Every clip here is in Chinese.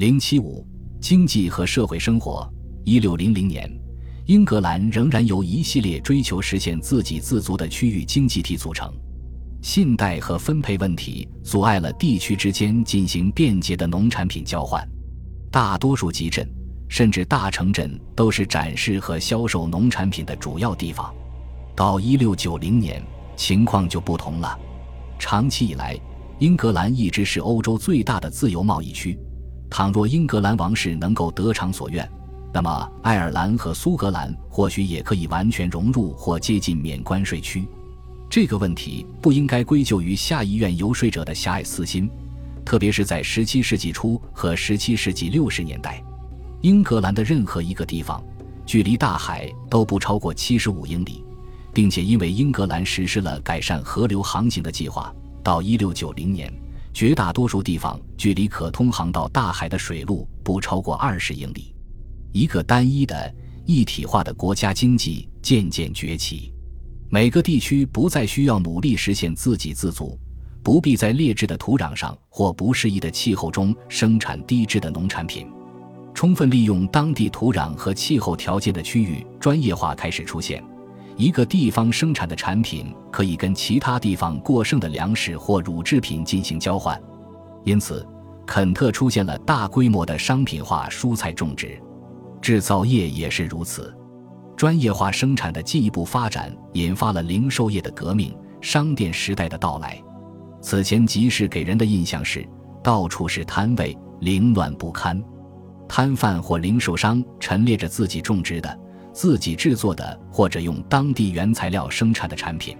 零七五经济和社会生活。一六零零年，英格兰仍然由一系列追求实现自给自足的区域经济体组成。信贷和分配问题阻碍了地区之间进行便捷的农产品交换。大多数集镇甚至大城镇都是展示和销售农产品的主要地方。到一六九零年，情况就不同了。长期以来，英格兰一直是欧洲最大的自由贸易区。倘若英格兰王室能够得偿所愿，那么爱尔兰和苏格兰或许也可以完全融入或接近免关税区。这个问题不应该归咎于下议院游说者的狭隘私心，特别是在17世纪初和17世纪60年代，英格兰的任何一个地方距离大海都不超过75英里，并且因为英格兰实施了改善河流航行的计划，到1690年。绝大多数地方距离可通航到大海的水路不超过二十英里，一个单一的一体化的国家经济渐渐崛起，每个地区不再需要努力实现自给自足，不必在劣质的土壤上或不适宜的气候中生产低质的农产品，充分利用当地土壤和气候条件的区域专业化开始出现。一个地方生产的产品可以跟其他地方过剩的粮食或乳制品进行交换，因此，肯特出现了大规模的商品化蔬菜种植，制造业也是如此。专业化生产的进一步发展引发了零售业的革命，商店时代的到来。此前集市给人的印象是到处是摊位，凌乱不堪，摊贩或零售商陈列着自己种植的。自己制作的或者用当地原材料生产的产品，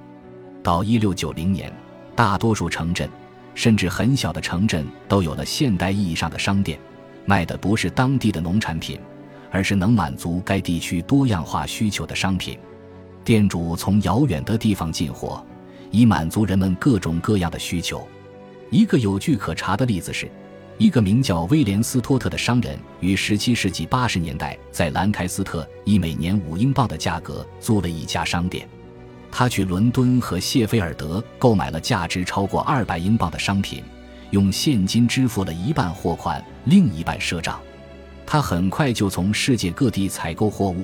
到一六九零年，大多数城镇，甚至很小的城镇都有了现代意义上的商店，卖的不是当地的农产品，而是能满足该地区多样化需求的商品。店主从遥远的地方进货，以满足人们各种各样的需求。一个有据可查的例子是。一个名叫威廉斯托特的商人，于17世纪80年代在兰开斯特以每年五英镑的价格租了一家商店。他去伦敦和谢菲尔德购买了价值超过200英镑的商品，用现金支付了一半货款，另一半赊账。他很快就从世界各地采购货物，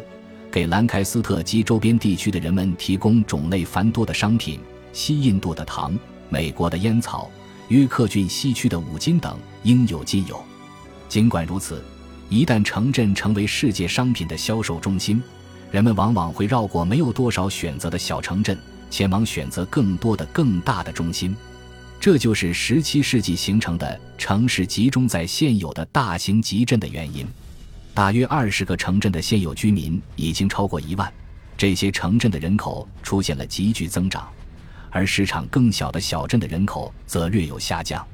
给兰开斯特及周边地区的人们提供种类繁多的商品：西印度的糖、美国的烟草。约克郡西区的五金等应有尽有。尽管如此，一旦城镇成为世界商品的销售中心，人们往往会绕过没有多少选择的小城镇，前往选择更多的、更大的中心。这就是17世纪形成的城市集中在现有的大型集镇的原因。大约二十个城镇的现有居民已经超过一万，这些城镇的人口出现了急剧增长。而市场更小的小镇的人口则略有下降，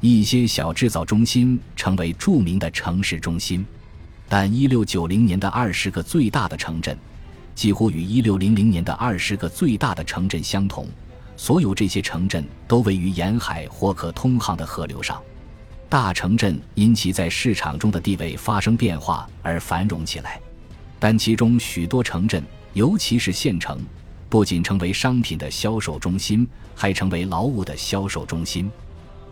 一些小制造中心成为著名的城市中心，但1690年的二十个最大的城镇，几乎与1600年的二十个最大的城镇相同。所有这些城镇都位于沿海或可通航的河流上。大城镇因其在市场中的地位发生变化而繁荣起来，但其中许多城镇，尤其是县城。不仅成为商品的销售中心，还成为劳务的销售中心。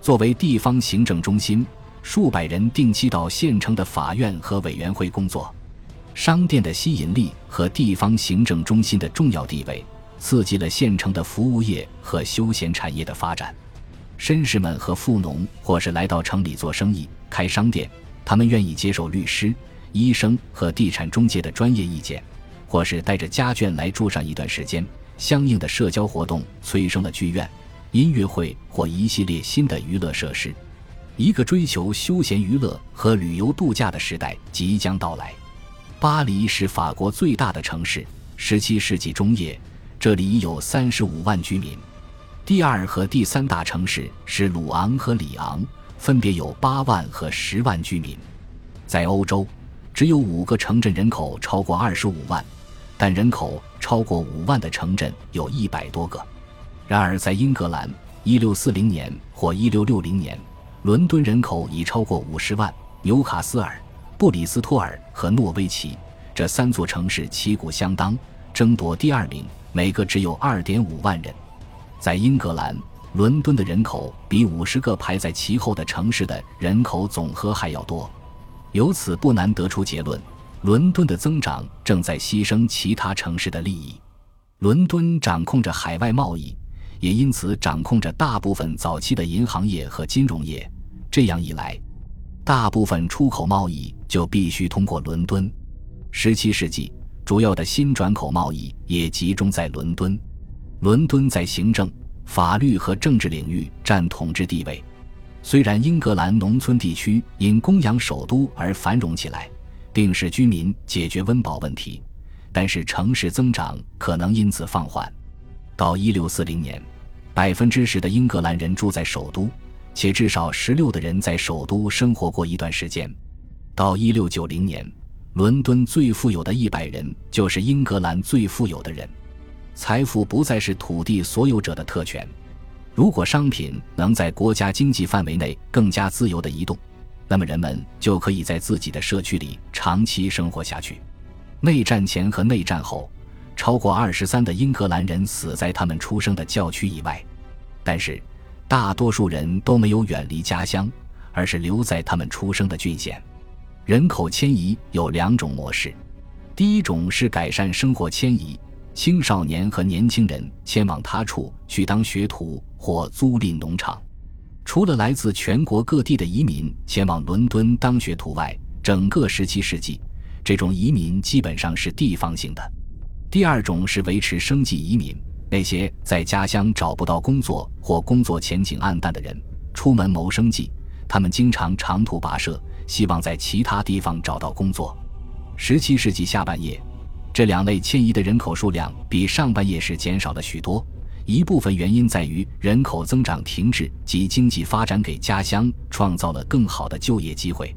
作为地方行政中心，数百人定期到县城的法院和委员会工作。商店的吸引力和地方行政中心的重要地位，刺激了县城的服务业和休闲产业的发展。绅士们和富农或是来到城里做生意、开商店，他们愿意接受律师、医生和地产中介的专业意见。或是带着家眷来住上一段时间，相应的社交活动催生了剧院、音乐会或一系列新的娱乐设施。一个追求休闲娱乐和旅游度假的时代即将到来。巴黎是法国最大的城市，17世纪中叶，这里已有35万居民。第二和第三大城市是鲁昂和里昂，分别有8万和10万居民。在欧洲，只有五个城镇人口超过25万。但人口超过五万的城镇有一百多个。然而，在英格兰，1640年或1660年，伦敦人口已超过五十万。纽卡斯尔、布里斯托尔和诺维奇这三座城市旗鼓相当，争夺第二名，每个只有2.5万人。在英格兰，伦敦的人口比五十个排在其后的城市的人口总和还要多。由此不难得出结论：伦敦的增长正在牺牲其他城市的利益。伦敦掌控着海外贸易，也因此掌控着大部分早期的银行业和金融业。这样一来，大部分出口贸易就必须通过伦敦。十七世纪，主要的新转口贸易也集中在伦敦。伦敦在行政、法律和政治领域占统治地位。虽然英格兰农村地区因供养首都而繁荣起来，并使居民解决温饱问题，但是城市增长可能因此放缓。到一六四零年，百分之十的英格兰人住在首都，且至少十六的人在首都生活过一段时间。到一六九零年，伦敦最富有的一百人就是英格兰最富有的人。财富不再是土地所有者的特权。如果商品能在国家经济范围内更加自由地移动，那么人们就可以在自己的社区里长期生活下去。内战前和内战后，超过二十三的英格兰人死在他们出生的教区以外，但是大多数人都没有远离家乡，而是留在他们出生的郡县。人口迁移有两种模式，第一种是改善生活迁移。青少年和年轻人迁往他处去当学徒或租赁农场。除了来自全国各地的移民前往伦敦当学徒外，整个17世纪，这种移民基本上是地方性的。第二种是维持生计移民，那些在家乡找不到工作或工作前景黯淡的人出门谋生计，他们经常长途跋涉，希望在其他地方找到工作。17世纪下半叶。这两类迁移的人口数量比上半叶时减少了许多，一部分原因在于人口增长停滞及经济发展给家乡创造了更好的就业机会，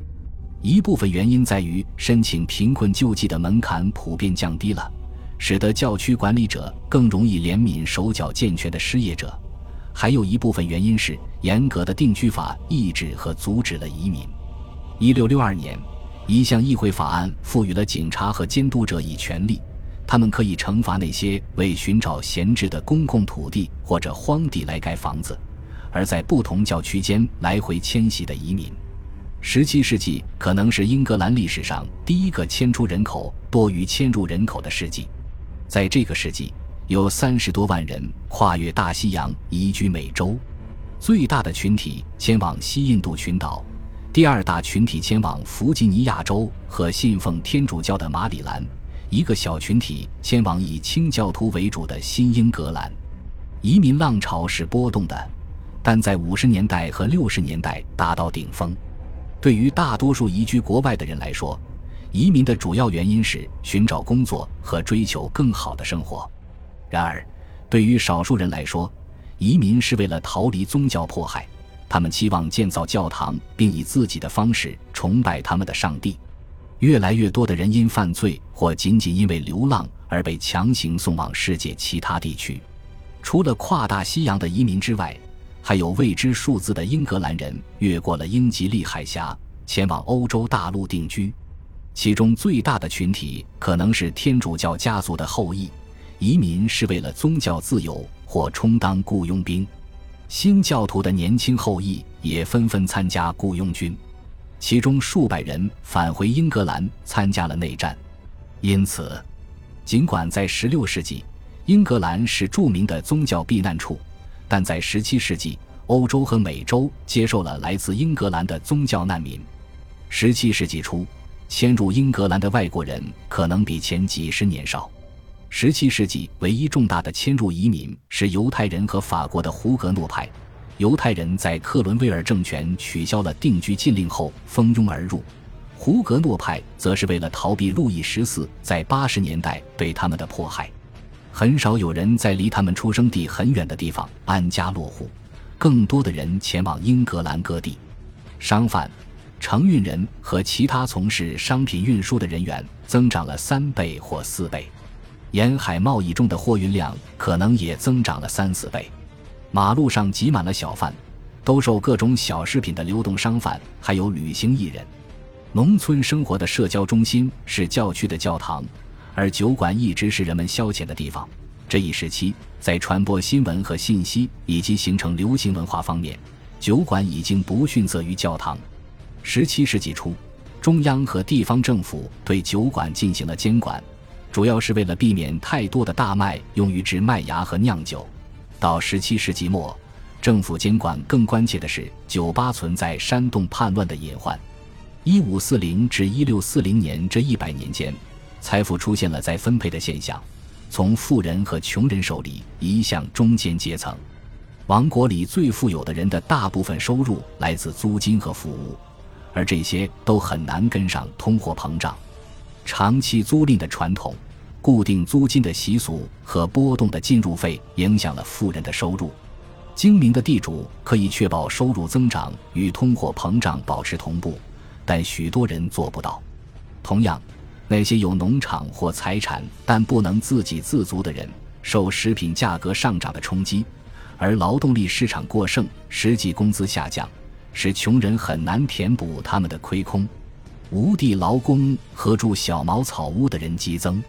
一部分原因在于申请贫困救济的门槛普遍降低了，使得教区管理者更容易怜悯手脚健全的失业者，还有一部分原因是严格的定居法抑制和阻止了移民。一六六二年。一项议会法案赋予了警察和监督者以权利，他们可以惩罚那些为寻找闲置的公共土地或者荒地来盖房子，而在不同教区间来回迁徙的移民。十七世纪可能是英格兰历史上第一个迁出人口多于迁入人口的世纪，在这个世纪，有三十多万人跨越大西洋移居美洲，最大的群体迁往西印度群岛。第二大群体迁往弗吉尼亚州和信奉天主教的马里兰，一个小群体迁往以清教徒为主的新英格兰。移民浪潮是波动的，但在五十年代和六十年代达到顶峰。对于大多数移居国外的人来说，移民的主要原因是寻找工作和追求更好的生活。然而，对于少数人来说，移民是为了逃离宗教迫害。他们期望建造教堂，并以自己的方式崇拜他们的上帝。越来越多的人因犯罪或仅仅因为流浪而被强行送往世界其他地区。除了跨大西洋的移民之外，还有未知数字的英格兰人越过了英吉利海峡，前往欧洲大陆定居。其中最大的群体可能是天主教家族的后裔，移民是为了宗教自由或充当雇佣兵。新教徒的年轻后裔也纷纷参加雇佣军，其中数百人返回英格兰参加了内战。因此，尽管在16世纪英格兰是著名的宗教避难处，但在17世纪欧洲和美洲接受了来自英格兰的宗教难民。17世纪初，迁入英格兰的外国人可能比前几十年少。十七世纪唯一重大的迁入移民是犹太人和法国的胡格诺派。犹太人在克伦威尔政权取消了定居禁令后蜂拥而入，胡格诺派则是为了逃避路易十四在八十年代对他们的迫害。很少有人在离他们出生地很远的地方安家落户，更多的人前往英格兰各地。商贩、承运人和其他从事商品运输的人员增长了三倍或四倍。沿海贸易中的货运量可能也增长了三四倍，马路上挤满了小贩，兜售各种小饰品的流动商贩，还有旅行艺人。农村生活的社交中心是教区的教堂，而酒馆一直是人们消遣的地方。这一时期，在传播新闻和信息以及形成流行文化方面，酒馆已经不逊色于教堂。十七世纪初。中央和地方政府对酒馆进行了监管，主要是为了避免太多的大麦用于制麦芽和酿酒。到十七世纪末，政府监管更关切的是酒吧存在煽动叛乱的隐患。一五四零至一六四零年这一百年间，财富出现了再分配的现象，从富人和穷人手里移向中间阶层。王国里最富有的人的大部分收入来自租金和服务，而这些都很难跟上通货膨胀。长期租赁的传统、固定租金的习俗和波动的进入费影响了富人的收入。精明的地主可以确保收入增长与通货膨胀保持同步。但许多人做不到。同样，那些有农场或财产但不能自给自足的人，受食品价格上涨的冲击，而劳动力市场过剩，实际工资下降，使穷人很难填补他们的亏空。无地劳工和住小茅草屋的人激增。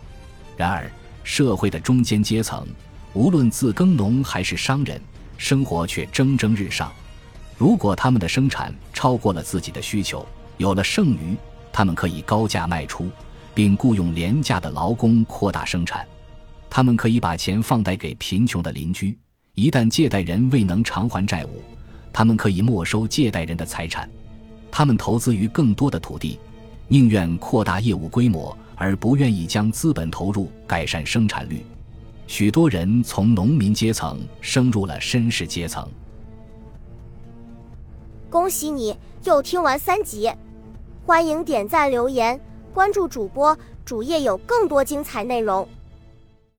然而，社会的中间阶层，无论自耕农还是商人，生活却蒸蒸日上。如果他们的生产超过了自己的需求，有了剩余，他们可以高价卖出，并雇佣廉价的劳工扩大生产。他们可以把钱放贷给贫穷的邻居，一旦借贷人未能偿还债务，他们可以没收借贷人的财产。他们投资于更多的土地，宁愿扩大业务规模，而不愿意将资本投入改善生产率。许多人从农民阶层升入了绅士阶层。恭喜你又听完三集。欢迎点赞、留言、关注主播，主页有更多精彩内容。